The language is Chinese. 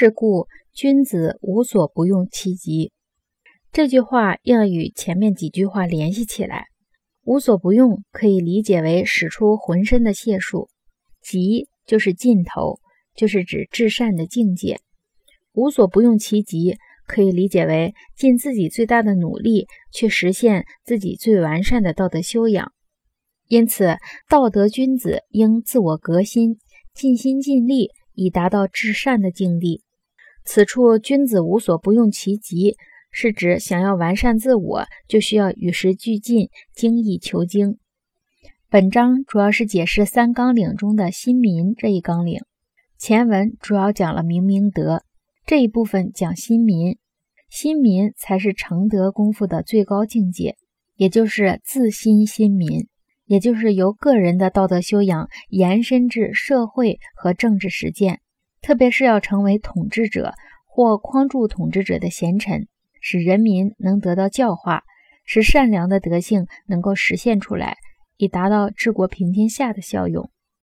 是故君子无所不用其极。这句话要与前面几句话联系起来。无所不用可以理解为使出浑身的解数，极就是尽头，就是指至善的境界。无所不用其极可以理解为尽自己最大的努力去实现自己最完善的道德修养。因此，道德君子应自我革新，尽心尽力以达到至善的境地。此处君子无所不用其极。是指想要完善自我，就需要与时俱进、精益求精。本章主要是解释三纲领中的“新民”这一纲领。前文主要讲了明明德，这一部分讲新民。新民才是成德功夫的最高境界，也就是自新新民，也就是由个人的道德修养延伸至社会和政治实践，特别是要成为统治者或匡助统治者的贤臣。使人民能得到教化，使善良的德性能够实现出来，以达到治国平天下的效用。